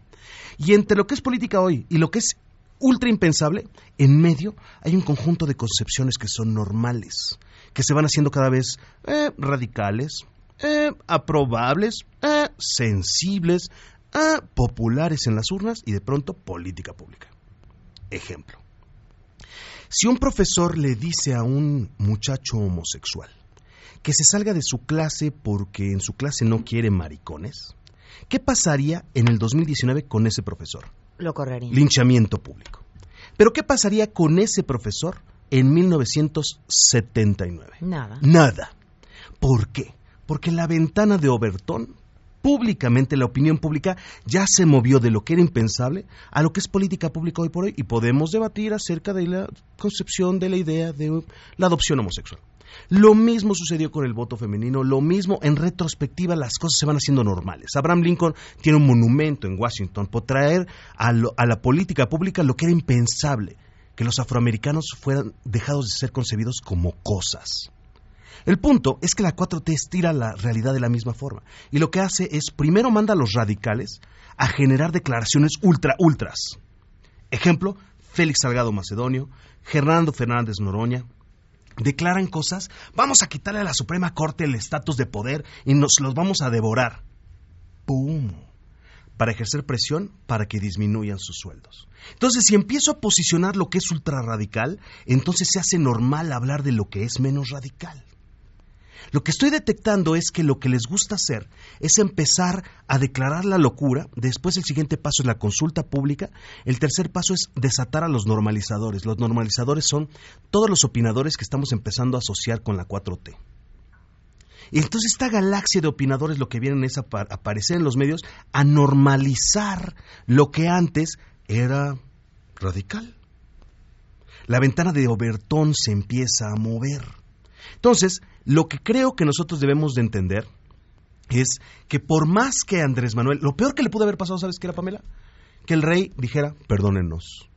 Y entre lo que es política hoy y lo que es ultra impensable, en medio hay un conjunto de concepciones que son normales, que se van haciendo cada vez eh, radicales, eh, aprobables, eh, sensibles, populares en las urnas y de pronto política pública. Ejemplo. Si un profesor le dice a un muchacho homosexual que se salga de su clase porque en su clase no quiere maricones, ¿qué pasaría en el 2019 con ese profesor? Lo correría. Linchamiento público. Pero ¿qué pasaría con ese profesor en 1979? Nada. Nada. ¿Por qué? Porque la ventana de Overton, públicamente la opinión pública ya se movió de lo que era impensable a lo que es política pública hoy por hoy y podemos debatir acerca de la concepción de la idea de la adopción homosexual. Lo mismo sucedió con el voto femenino, lo mismo en retrospectiva las cosas se van haciendo normales. Abraham Lincoln tiene un monumento en Washington por traer a, la política pública lo que era impensable, que los afroamericanos fueran dejados de ser concebidos como cosas. El punto es que la 4T estira la realidad de la misma forma y lo que hace es primero manda a los radicales a generar declaraciones ultra ultras. Ejemplo, Félix Salgado Macedonio, Fernando Fernández Noroña, declaran cosas, vamos a quitarle a la Suprema Corte el estatus de poder y nos los vamos a devorar. ¡Pum! Para ejercer presión para que disminuyan sus sueldos. Entonces, si empiezo a posicionar lo que es ultra radical, entonces se hace normal hablar de lo que es menos radical. Lo que estoy detectando es que lo que les gusta hacer es empezar a declarar la locura, después el siguiente paso es la consulta pública, el tercer paso es desatar a los normalizadores. Los normalizadores son todos los opinadores que estamos empezando a asociar con la 4T. Y entonces esta galaxia de opinadores lo que vienen es a aparecer en los medios a normalizar lo que antes era radical. La ventana de Obertón se empieza a mover. Entonces, lo que creo que nosotros debemos de entender es que por más que Andrés Manuel, lo peor que le pudo haber pasado, ¿sabes qué era, Pamela? que el rey dijera, perdónenos,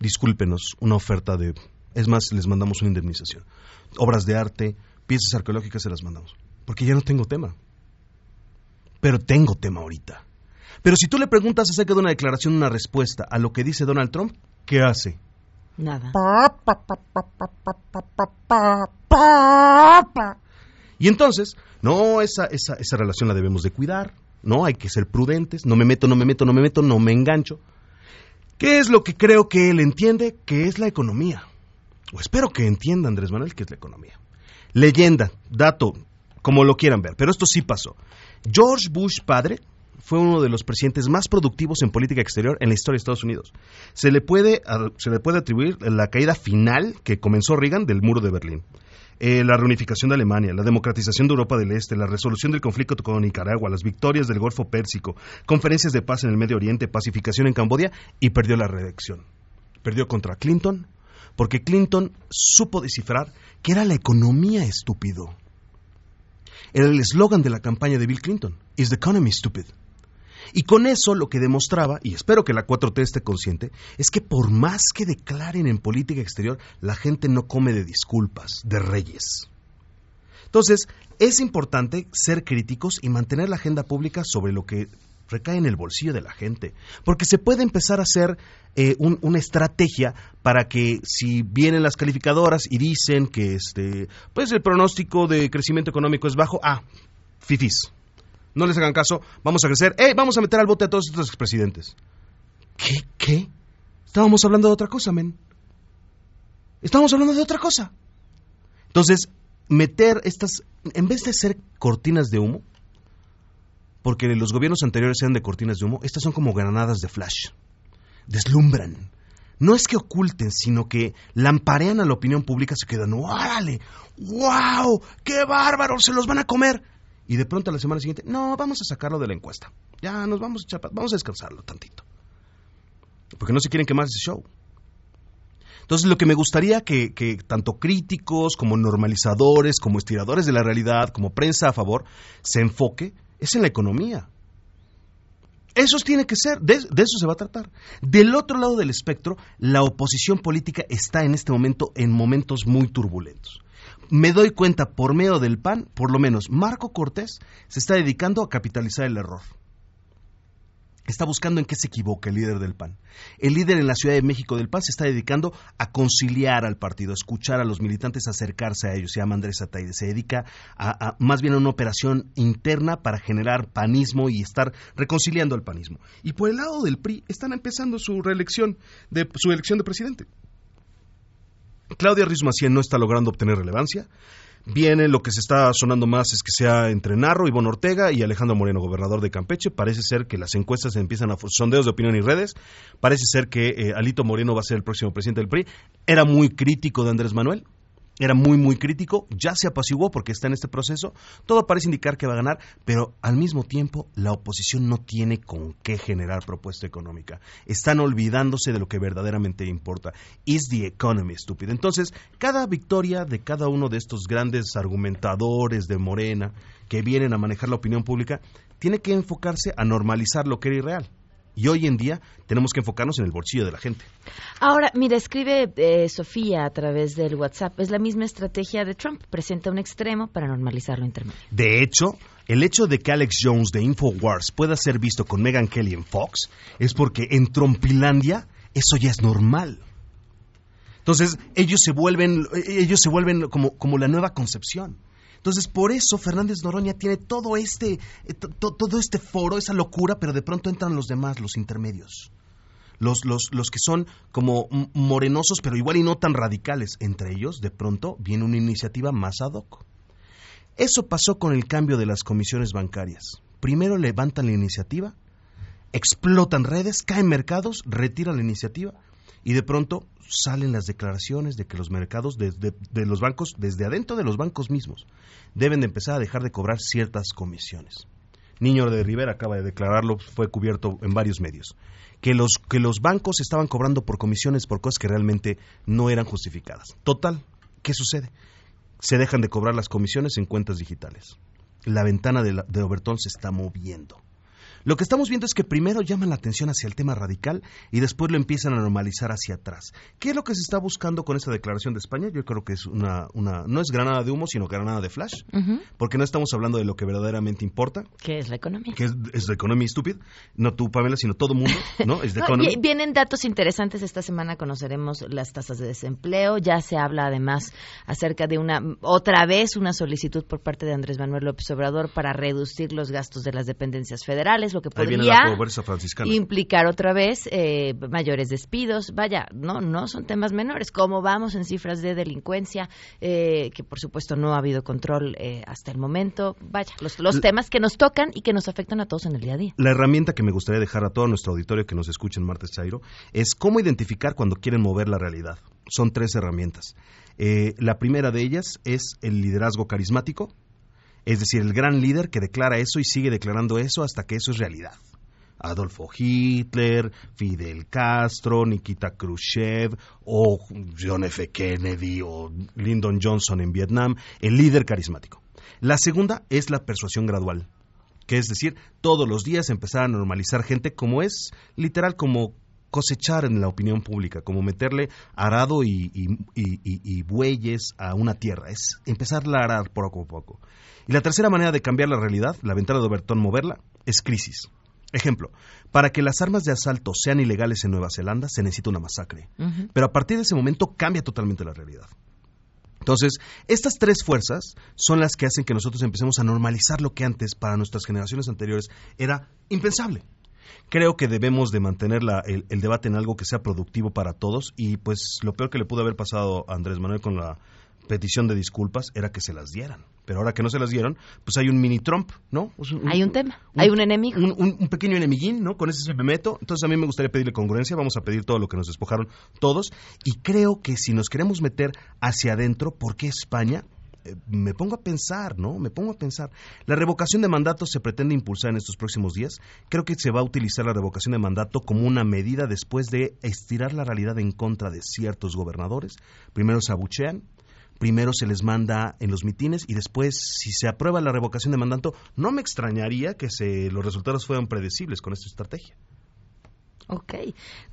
discúlpenos, una oferta de... Es más, les mandamos una indemnización. Obras de arte, piezas arqueológicas se las mandamos. Porque ya no tengo tema. Pero tengo tema ahorita. Pero si tú le preguntas acerca de una declaración, una respuesta a lo que dice Donald Trump, ¿qué hace? Nada. Y entonces, no, esa, esa, esa relación la debemos de cuidar, no, hay que ser prudentes, no me meto, no me meto, no me meto, no me engancho. ¿Qué es lo que creo que él entiende? Que es la economía. O espero que entienda Andrés Manuel que es la economía. Leyenda, dato, como lo quieran ver, pero esto sí pasó. George Bush padre fue uno de los presidentes más productivos en política exterior en la historia de Estados Unidos. Se le puede, se le puede atribuir la caída final que comenzó Reagan del muro de Berlín. Eh, la reunificación de Alemania, la democratización de Europa del Este, la resolución del conflicto con Nicaragua, las victorias del Golfo Pérsico, conferencias de paz en el Medio Oriente, pacificación en Camboya y perdió la reelección. Perdió contra Clinton porque Clinton supo descifrar que era la economía estúpido. Era el eslogan de la campaña de Bill Clinton, Is the economy stupid? Y con eso lo que demostraba, y espero que la 4T esté consciente, es que por más que declaren en política exterior, la gente no come de disculpas, de reyes. Entonces, es importante ser críticos y mantener la agenda pública sobre lo que recae en el bolsillo de la gente, porque se puede empezar a hacer eh, una estrategia para que si vienen las calificadoras y dicen que este, pues el pronóstico de crecimiento económico es bajo, ah, fifis, no les hagan caso, vamos a crecer, ¡eh! Vamos a meter al bote a todos estos expresidentes. ¿Qué? ¿Qué? Estábamos hablando de otra cosa, men. Estábamos hablando de otra cosa. Entonces, meter estas, en vez de ser cortinas de humo, porque los gobiernos anteriores eran de cortinas de humo, estas son como granadas de flash. Deslumbran. No es que oculten, sino que lamparean a la opinión pública, se quedan, ¡órale! ¡Wow! ¡Qué bárbaro! ¡Se los van a comer! Y de pronto a la semana siguiente, no, vamos a sacarlo de la encuesta. Ya nos vamos a vamos a descansarlo tantito. Porque no se quieren quemar ese show. Entonces, lo que me gustaría que, que, tanto críticos como normalizadores, como estiradores de la realidad, como prensa a favor, se enfoque es en la economía. Eso tiene que ser, de, de, eso se va a tratar. Del otro lado del espectro, la oposición política está en este momento en momentos muy turbulentos me doy cuenta por medio del PAN, por lo menos Marco Cortés se está dedicando a capitalizar el error. Está buscando en qué se equivoca el líder del PAN. El líder en la Ciudad de México del PAN se está dedicando a conciliar al partido, a escuchar a los militantes, a acercarse a ellos. Se llama Andrés Ataide. Se dedica a, más bien a una operación interna para generar panismo y estar reconciliando al panismo. Y por el lado del PRI están empezando su reelección, de, su elección de presidente. Claudia Ruiz no está logrando obtener relevancia. Viene lo que se está sonando más es que sea entre Narro, Ivonne Ortega y Alejandro Moreno, gobernador de Campeche. Parece ser que las encuestas empiezan a sondeos de opinión y redes. Parece ser que eh, Alito Moreno va a ser el próximo presidente del PRI. Era muy crítico de Andrés Manuel era muy, muy crítico, ya se apaciguó porque está en este proceso, todo parece indicar que va a ganar, pero al mismo tiempo la oposición no tiene con qué generar propuesta económica. Están olvidándose de lo que verdaderamente importa. Is the economy stupid. Entonces, cada victoria de cada uno de estos grandes argumentadores de Morena que vienen a manejar la opinión pública, tiene que enfocarse a normalizar lo que era irreal. Y hoy en día tenemos que enfocarnos en el bolsillo de la gente. Ahora, mira, escribe eh, Sofía a través del WhatsApp. Es la misma estrategia de Trump. Presenta un extremo para normalizar lo intermedio. De hecho, el hecho de que Alex Jones de Infowars pueda ser visto con Megan Kelly en Fox es porque en Trumpilandia eso ya es normal. Entonces, ellos se vuelven, ellos se vuelven como, como la nueva concepción. Entonces, por eso Fernández Noroña tiene todo este, eh, todo este foro, esa locura, pero de pronto entran los demás, los intermedios. Los, los, los, que son como morenosos, pero igual y no tan radicales. Entre ellos, de pronto, viene una iniciativa más ad hoc. Eso pasó con el cambio de las comisiones bancarias. Primero levantan la iniciativa, explotan redes, caen mercados, retiran la iniciativa y de pronto salen las declaraciones de que los mercados de, los bancos, desde adentro de los bancos mismos, deben de empezar a dejar de cobrar ciertas comisiones. Niño de Rivera acaba de declararlo, fue cubierto en varios medios, que los, que los bancos estaban cobrando por comisiones por cosas que realmente no eran justificadas. Total, ¿qué sucede? Se dejan de cobrar las comisiones en cuentas digitales. La ventana de, de Obertón se está moviendo. Lo que estamos viendo es que primero llaman la atención hacia el tema radical y después lo empiezan a normalizar hacia atrás. ¿Qué es lo que se está buscando con esta declaración de España? Yo creo que es una, una no es granada de humo, sino granada de flash, porque no estamos hablando de lo que verdaderamente importa, ¿Qué es la economía? que es, es la economía estúpida, no tú, Pamela, sino todo mundo, ¿no? Es de No, vienen datos interesantes. Esta semana conoceremos las tasas de desempleo. Ya se habla además acerca de una, otra vez, una solicitud por parte de Andrés Manuel López Obrador para reducir los gastos de las dependencias federales, lo que podría implicar otra vez eh, mayores despidos. Vaya, no, no son temas menores. ¿Cómo vamos en cifras de delincuencia? Eh, que por supuesto no ha habido control eh, hasta el momento. Vaya, los, los temas que nos tocan y que nos afectan a todos en el día a día. La herramienta que me gustaría dejar a todo nuestro auditorio que nos escuche en Martes Chairo es cómo identificar cuando quieren mover la realidad. Son tres herramientas. Eh, la primera de ellas es el liderazgo carismático, es decir, el gran líder que declara eso y sigue declarando eso hasta que eso es realidad. Adolfo Hitler, Fidel Castro, Nikita Khrushchev o John F. Kennedy o Lyndon Johnson en Vietnam, el líder carismático. La segunda es la persuasión gradual, que es decir, todos los días empezar a normalizar gente como es literal como cosechar en la opinión pública, como meterle arado y, y- y- bueyes a una tierra, es empezarla a arar poco a poco. Y la tercera manera de cambiar la realidad, la ventana de Obertón moverla, es crisis. Ejemplo, para que las armas de asalto sean ilegales en Nueva Zelanda se necesita una masacre. Pero a partir de ese momento cambia totalmente la realidad. Entonces, estas tres fuerzas son las que hacen que nosotros empecemos a normalizar lo que antes, para nuestras generaciones anteriores, era impensable. Creo que debemos de mantener la- el, el debate en algo que sea productivo para todos y pues lo peor que le pudo haber pasado a Andrés Manuel con la petición de disculpas era que se las dieran. Pero ahora que no se las dieron, pues hay un mini Trump, ¿no? Pues Hay un tema, hay un enemigo. Un, un- un pequeño enemiguín, ¿no? Con ese se me meto. Entonces a mí me gustaría pedirle congruencia, vamos a pedir todo lo que nos despojaron todos. Y creo que si nos queremos meter hacia adentro, ¿por qué España? Eh, me pongo a pensar, ¿no? Me pongo a pensar. La revocación de mandato se pretende impulsar en estos próximos días. Creo que se va a utilizar la revocación de mandato como una medida después de estirar la realidad en contra de ciertos gobernadores. Primero se abuchean, primero se les manda en los mitines y después, si se aprueba la revocación de mandato, no me extrañaría que se, los resultados fueran predecibles con esta estrategia. Ok.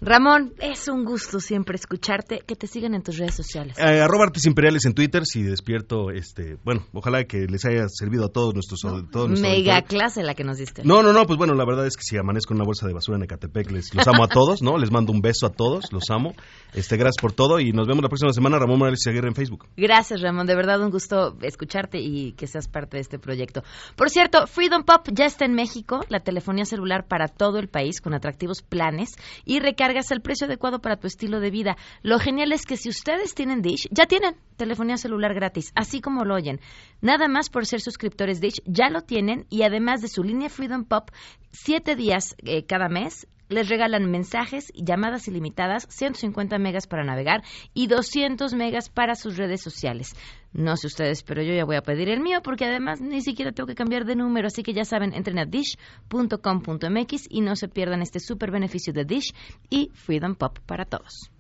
Ramón, es un gusto siempre escucharte. Que te sigan en tus redes sociales. Eh, arroba Artes Imperiales en Twitter, si despierto, este, bueno, ojalá que les haya servido a todos nuestros, todos nuestros Mega auditores. clase la que nos diste. No, no, no, pues bueno, la verdad es que si amanezco en una bolsa de basura en Ecatepec, les, los amo a todos, ¿no? Les mando un beso a todos, los amo. Este, gracias por todo y nos vemos la próxima semana. Ramón Morales Aguirre en Facebook. Gracias, Ramón. De verdad, un gusto escucharte y que seas parte de este proyecto. Por cierto, Freedom Pop ya está en México, la telefonía celular para todo el país con atractivos planes y recargas al precio adecuado para tu estilo de vida. Lo genial es que si ustedes tienen Dish, ya tienen telefonía celular gratis, así como lo oyen. Nada más por ser suscriptores Dish, ya lo tienen y además de su línea Freedom Pop, siete días eh, cada mes les regalan mensajes y llamadas ilimitadas, 150 megas para navegar y 200 megas para sus redes sociales. No sé ustedes, pero yo ya voy a pedir el mío porque además ni siquiera tengo que cambiar de número, así que ya saben, entren a dish.com.mx y no se pierdan este super beneficio de Dish y Freedom Pop para todos.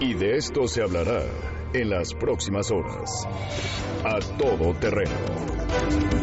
Y de esto se hablará en las próximas horas. A todo terreno.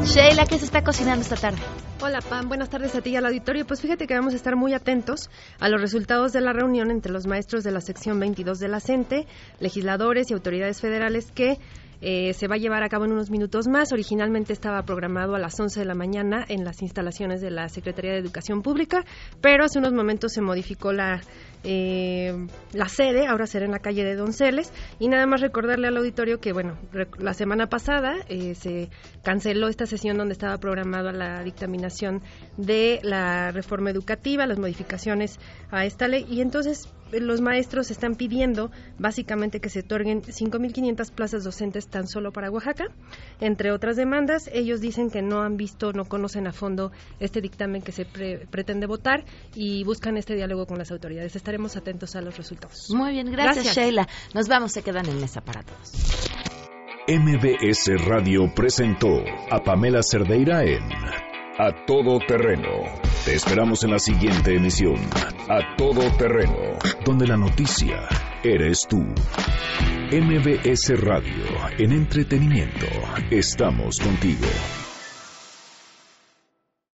Sheila, ¿qué se está cocinando esta tarde? Hola Pam, buenas tardes a ti y al auditorio. Pues fíjate que vamos a estar muy atentos a los resultados de la reunión entre los maestros de la sección 22 de la CENTE, legisladores y autoridades federales que eh, se va a llevar a cabo en unos minutos más. Originalmente estaba programado a las 11 de la mañana en las instalaciones de la Secretaría de Educación Pública, pero hace unos momentos se modificó la, eh, la sede, ahora será en la calle de Donceles. Y nada más recordarle al auditorio que, bueno, la semana pasada eh, se canceló esta sesión donde estaba programada la dictaminación de la reforma educativa, las modificaciones a esta ley, y entonces eh, los maestros están pidiendo básicamente que se otorguen 5.500 plazas docentes tan solo para Oaxaca, entre otras demandas. Ellos dicen que no han visto, no conocen a fondo este dictamen que se pre- pretende votar y buscan este diálogo con las autoridades. Estaremos atentos a los resultados. Muy bien, gracias, Sheila. Nos vamos, se quedan en mesa para todos. MBS Radio presentó a Pamela Cerdeira en A Todo Terreno. Te esperamos en la siguiente emisión. A Todo Terreno, donde la noticia eres tú. MBS Radio, en entretenimiento, estamos contigo.